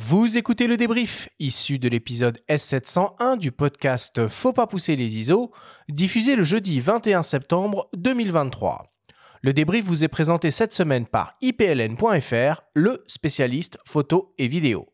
Vous écoutez le débrief, issu de l'épisode S701 du podcast Faut pas pousser les ISO, diffusé le jeudi 21 septembre 2023. Le débrief vous est présenté cette semaine par ipln.fr, le spécialiste photo et vidéo.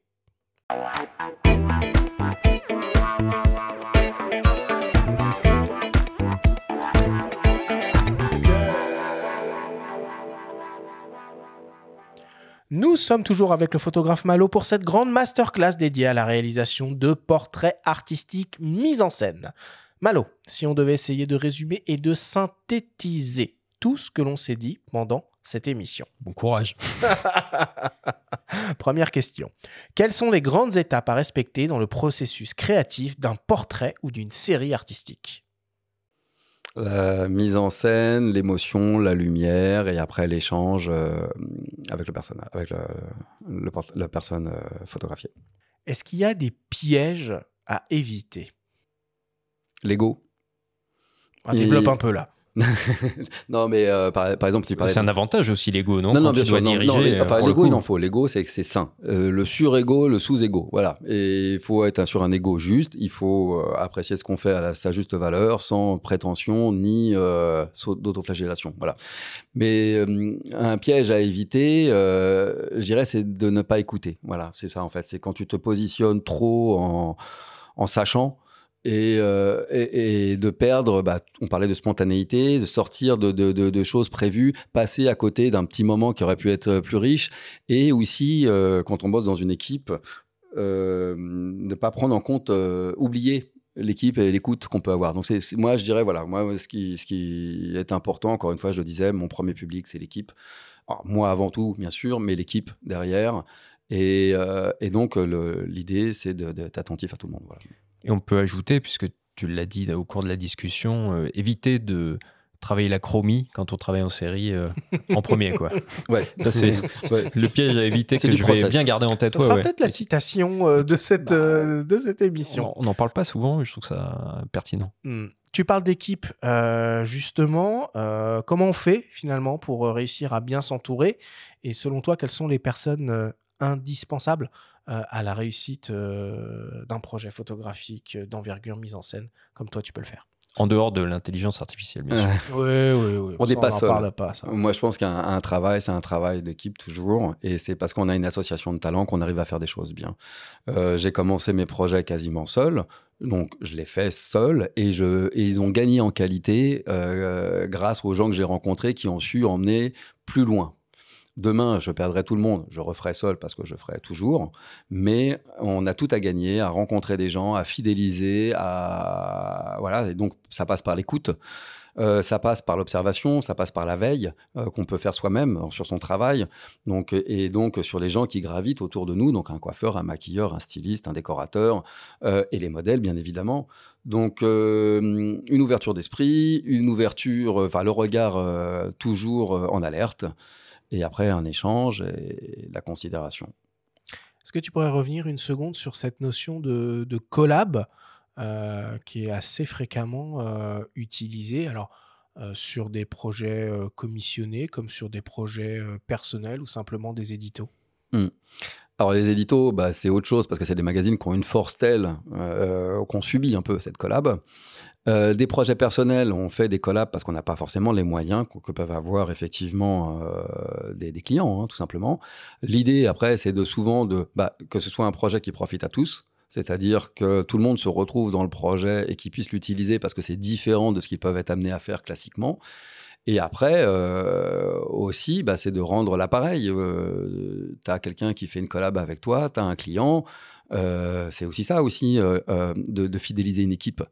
Nous sommes toujours avec le photographe Malo pour cette grande masterclass dédiée à la réalisation de portraits artistiques mis en scène. Malo, si on devait essayer de résumer et de synthétiser tout ce que l'on s'est dit pendant cette émission. Bon courage. Première question. Quelles sont les grandes étapes à respecter dans le processus créatif d'un portrait ou d'une série artistique? La mise en scène, l'émotion, la lumière et après l'échange euh, avec, le personnage, avec le, la personne euh, photographiée. Est-ce qu'il y a des pièges à éviter? L'ego. On développe un peu là. non, mais euh, par, exemple, tu parlais. C'est un avantage aussi, l'ego, non Non, non, bien sûr. l'ego, il en faut. L'ego, c'est que c'est sain. Euh, le sur-ego, le sous-ego. Voilà. Et il faut être sur un ego juste. Il faut euh, apprécier ce qu'on fait à sa juste valeur, sans prétention ni d'autoflagellation. Voilà. Mais un piège à éviter, je dirais, c'est de ne pas écouter. Voilà, c'est ça, en fait. C'est quand tu te positionnes trop en, en sachant euh, et, de perdre, bah, on parlait de spontanéité, de sortir de, choses prévues, passer à côté d'un petit moment qui aurait pu être plus riche, et aussi, euh, quand on bosse dans une équipe, euh, ne pas prendre en compte, oublier l'équipe et l'écoute qu'on peut avoir. Donc c'est, moi, je dirais, voilà, moi, ce qui, ce qui est important, encore une fois, je le disais, mon premier public, c'est l'équipe. moi avant tout, bien sûr, mais l'équipe derrière. Et, et donc, l'idée, c'est d'être attentif à tout le monde. Voilà. Et on peut ajouter, puisque tu l'as dit au cours de la discussion, euh, éviter de travailler la chromie quand on travaille en série euh, en premier quoi. Ouais, ça c'est le piège à éviter que je vais bien garder en tête. Ça sera peut-être la citation euh, de cette bah, de cette émission. On n'en parle pas souvent, je trouve ça pertinent. Hmm. Tu parles d'équipe, justement. comment on fait finalement pour réussir à bien s'entourer? Et selon toi, quelles sont les personnes indispensables euh, à la réussite euh, d'un projet photographique euh, d'envergure mise en scène, comme toi tu peux le faire. En dehors de l'intelligence artificielle, bien sûr. oui, oui, oui. On n'est pas seul. Pas, Moi, je pense qu'un travail, c'est un travail d'équipe toujours. Et c'est parce qu'on a une association de talents qu'on arrive à faire des choses bien. J'ai commencé mes projets quasiment seul. Donc, je l'ai fait seul. Et, je, et ils ont gagné en qualité grâce aux gens que j'ai rencontrés qui ont su emmener plus loin, Demain, je perdrai tout le monde, je referai seul parce que je ferai toujours. Mais on a tout à gagner, à rencontrer des gens, à fidéliser, à voilà. Et donc, ça passe par l'écoute. Euh, ça passe par l'observation, ça passe par la veille euh, qu'on peut faire soi-même euh, sur son travail, donc et donc sur les gens qui gravitent autour de nous, donc un coiffeur, un maquilleur, un styliste, un décorateur et les modèles bien évidemment. Donc une ouverture d'esprit, une ouverture, enfin le regard toujours en alerte et après un échange et la considération. Est-ce que tu pourrais revenir une seconde sur cette notion de, collab euh, qui est assez fréquemment euh, utilisée? Alors euh, sur des projets commissionnés comme sur des projets personnels ou simplement des éditos? Mmh. Alors les éditos, bah, c'est autre chose parce que c'est des magazines qui ont une force telle qu'on subit un peu cette collab. Euh, des projets personnels, on fait des collabs parce qu'on n'a pas forcément les moyens que, peuvent avoir effectivement euh, des, clients, hein, tout simplement. L'idée, après, c'est de souvent de bah, que ce soit un projet qui profite à tous, c'est-à-dire que tout le monde se retrouve dans le projet et qu'ils puissent l'utiliser parce que c'est différent de ce qu'ils peuvent être amenés à faire classiquement. Et après, euh, aussi, bah, c'est de rendre l'appareil. tu as quelqu'un qui fait une collab avec toi, tu as un client, euh, c'est aussi ça aussi euh, euh, de, fidéliser une équipe.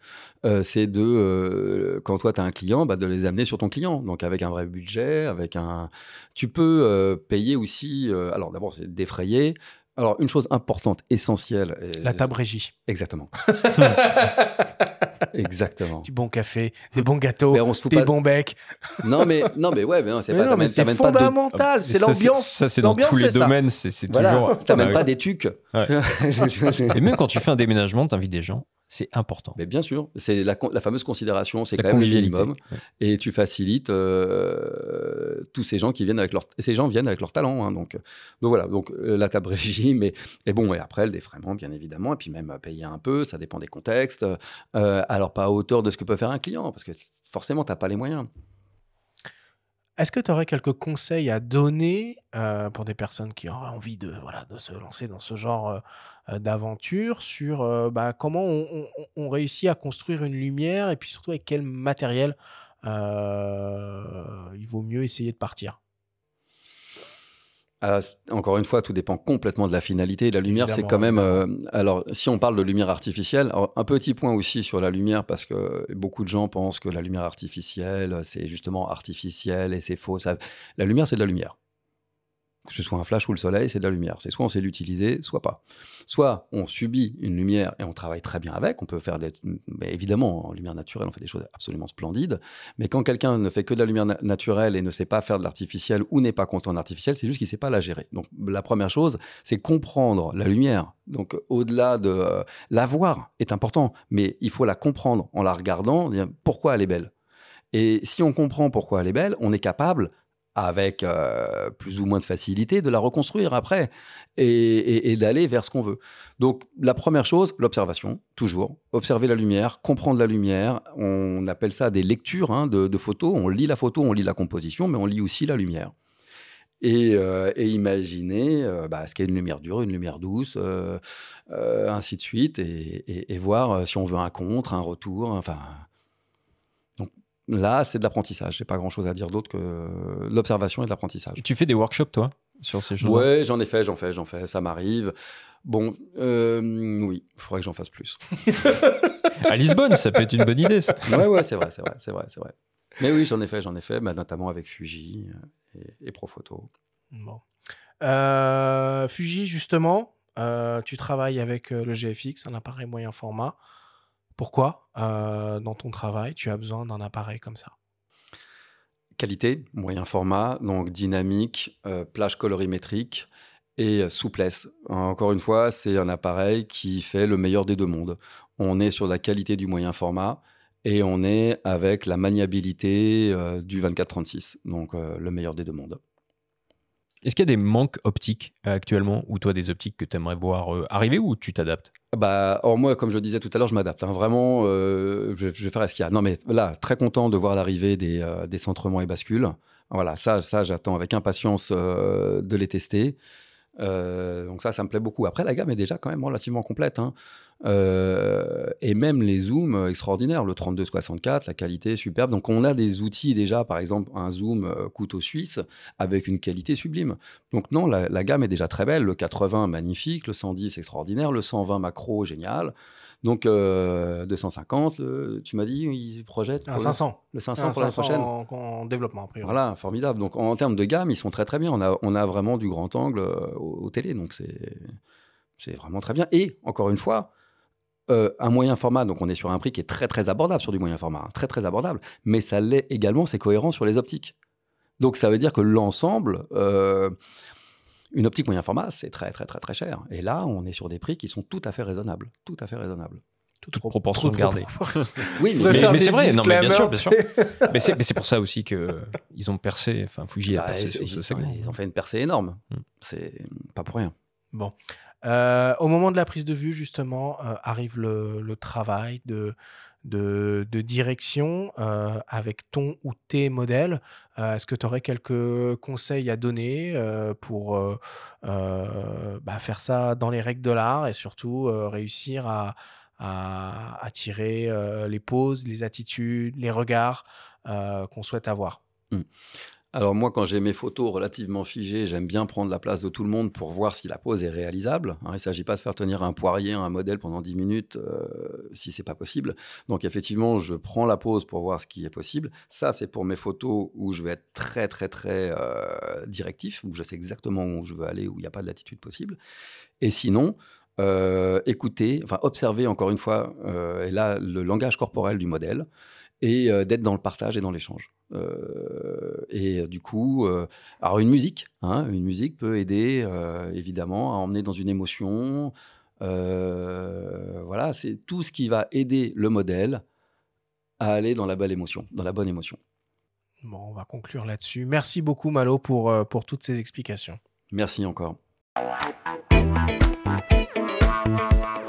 c'est de quand toi tu as un client, bah, de les amener sur ton client. Donc avec un vrai budget, avec un, tu peux payer aussi. alors d'abord c'est défrayer. Alors une chose importante, essentielle. La table régie. Exactement. Exactement. Du bon café, des bons gâteaux, des bons becs. Non, mais, non, mais ouais, mais non, c'est pas, c'est fondamental, c'est l'ambiance. Ça, c'est dans tous les domaines, c'est voilà. toujours. T'as même pas des tucs. Et même quand tu fais un déménagement, t'invites des gens. C'est important. Mais bien sûr, c'est la, fameuse considération, c'est quand même le minimum. Et tu facilites euh, tous ces gens qui viennent avec leur, ces gens viennent avec leur talent. Hein, donc, donc voilà, donc euh, la table régime et, et bon, et après le défraiement, bien évidemment, et puis même payer un peu, ça dépend des contextes. Euh, alors pas à hauteur de ce que peut faire un client, parce que forcément, tu n'as pas les moyens. Est-ce que tu aurais quelques conseils à donner euh, pour des personnes qui auraient envie de, se lancer dans ce genre euh, euh, d'aventure sur bah, comment on, réussit à construire une lumière et puis surtout avec quel matériel il vaut mieux essayer de partir? Ah, encore une fois, tout dépend complètement de la finalité. La lumière, c'est quand même. Euh, alors, si on parle de lumière artificielle, un petit point aussi sur la lumière, parce que beaucoup de gens pensent que la lumière artificielle, c'est justement artificiel et c'est faux. Ça, la lumière, c'est de la lumière que ce soit un flash ou le soleil, c'est de la lumière. C'est soit on sait l'utiliser, soit pas. Soit on subit une lumière et on travaille très bien avec. On peut faire des. Évidemment, en lumière naturelle, on fait des choses absolument splendides. Mais quand quelqu'un ne fait que de la lumière naturelle et ne sait pas faire de l'artificiel ou n'est pas content en artificiel, c'est juste qu'il ne sait pas la gérer. Donc la première chose, c'est comprendre la lumière. Donc au-delà de. Euh, la voir est important, mais il faut la comprendre en la regardant, pourquoi elle est belle. Et si on comprend pourquoi elle est belle, on est capable avec euh, plus ou moins de facilité, de la reconstruire après et, d'aller vers ce qu'on veut. Donc la première chose, l'observation, toujours. Observer la lumière, comprendre la lumière. On appelle ça des lectures hein, de, photos. On lit la photo, on lit la composition, mais on lit aussi la lumière. Et, euh, imaginer euh, bah, ce qu'est une lumière dure, une lumière douce, ainsi de suite, et, et, voir si on veut un contre, un retour, enfin Là, c'est de l'apprentissage. J'ai pas grand chose à dire d'autre que l'observation et de l'apprentissage. Tu fais des workshops, toi, sur ces choses Ouais, j'en ai fait, j'en fais, j'en fais. Ça m'arrive. Bon, euh, oui, il faudrait que j'en fasse plus. à Lisbonne, ça peut être une bonne idée. Ça. Ouais, ouais, c'est vrai, c'est vrai, c'est vrai, c'est vrai. Mais oui, j'en ai fait, j'en ai fait, bah, notamment avec Fuji euh, et, et Profoto. Bon. Euh, Fuji, justement, tu travailles avec le GFX, un appareil moyen format. Pourquoi, euh, dans ton travail, tu as besoin d'un appareil comme ça? Qualité, moyen format, donc dynamique, euh, plage colorimétrique et souplesse. Encore une fois, c'est un appareil qui fait le meilleur des deux mondes. On est sur la qualité du moyen format et on est avec la maniabilité euh, du 24-36, donc le meilleur des deux mondes. Est-ce qu'il y a des manques optiques actuellement, ou toi des optiques que tu aimerais voir arriver ou tu t'adaptes? Bah, or moi, comme je disais tout à l'heure, je m'adapte. Hein. Vraiment, euh, je, vais faire ce qu'il y a. Non, mais là, très content de voir l'arrivée des, euh, des, centrements et bascules. Voilà, ça, ça j'attends avec impatience euh, de les tester. donc ça, ça me plaît beaucoup. Après, la gamme est déjà quand même relativement complète. Hein. Euh, et même les zooms euh, extraordinaires, le 32-64, la qualité est superbe. Donc on a des outils déjà, par exemple un zoom euh, couteau suisse avec une qualité sublime. Donc non, la, gamme est déjà très belle. Le 80 magnifique, le 110 extraordinaire, le 120 macro génial. Donc 250, tu m'as dit, ils projettent un 500. Le 500 pour la prochaine. En, développement, après. Voilà, formidable. Donc en, termes de gamme, ils sont très très bien. On a, on a vraiment du grand angle au, au télé, donc c'est vraiment très bien. Et encore une fois, euh, un moyen format, donc on est sur un prix qui est très très abordable sur du moyen format, hein, très très abordable, mais ça l'est également, c'est cohérent sur les optiques. Donc ça veut dire que l'ensemble, euh, une optique moyen format, c'est très très très très cher. Et là, on est sur des prix qui sont tout à fait raisonnables, tout à fait raisonnables. Toute proportion gardée. oui, mais, c'est vrai, non, mais bien sûr, bien sûr. mais c'est pour ça aussi qu'ils ont percé, enfin Fuji a bah, percé ils, sur ce Ils ont fait une percée énorme. Mm. C'est pas pour rien. Bon. Euh, au moment de la prise de vue, justement, euh, arrive le, travail de, direction euh, avec ton ou tes modèles. Est-ce que tu aurais quelques conseils à donner pour bah, faire ça dans les règles de l'art et surtout réussir à, à, tirer les poses, les attitudes, les regards qu'on souhaite avoir? Mmh. Alors moi, quand j'ai mes photos relativement figées, j'aime bien prendre la place de tout le monde pour voir si la pose est réalisable. Hein, il ne s'agit pas de faire tenir un poirier, un modèle pendant 10 minutes euh, si c'est pas possible. Donc effectivement, je prends la pose pour voir ce qui est possible. Ça, c'est pour mes photos où je vais être très très très euh, directif, où je sais exactement où je veux aller, où il n'y a pas de latitude possible. Et sinon, euh, écouter, enfin observer encore une fois, et là le langage corporel du modèle et d'être dans le partage et dans l'échange. Euh, et du coup, euh, alors une musique, hein, une musique peut aider évidemment à emmener dans une émotion, voilà, c'est tout ce qui va aider le modèle à aller dans la bonne émotion, dans la bonne émotion. Bon, on va conclure là-dessus. Merci beaucoup Malo pour, pour toutes ces explications. Merci encore. Thank you.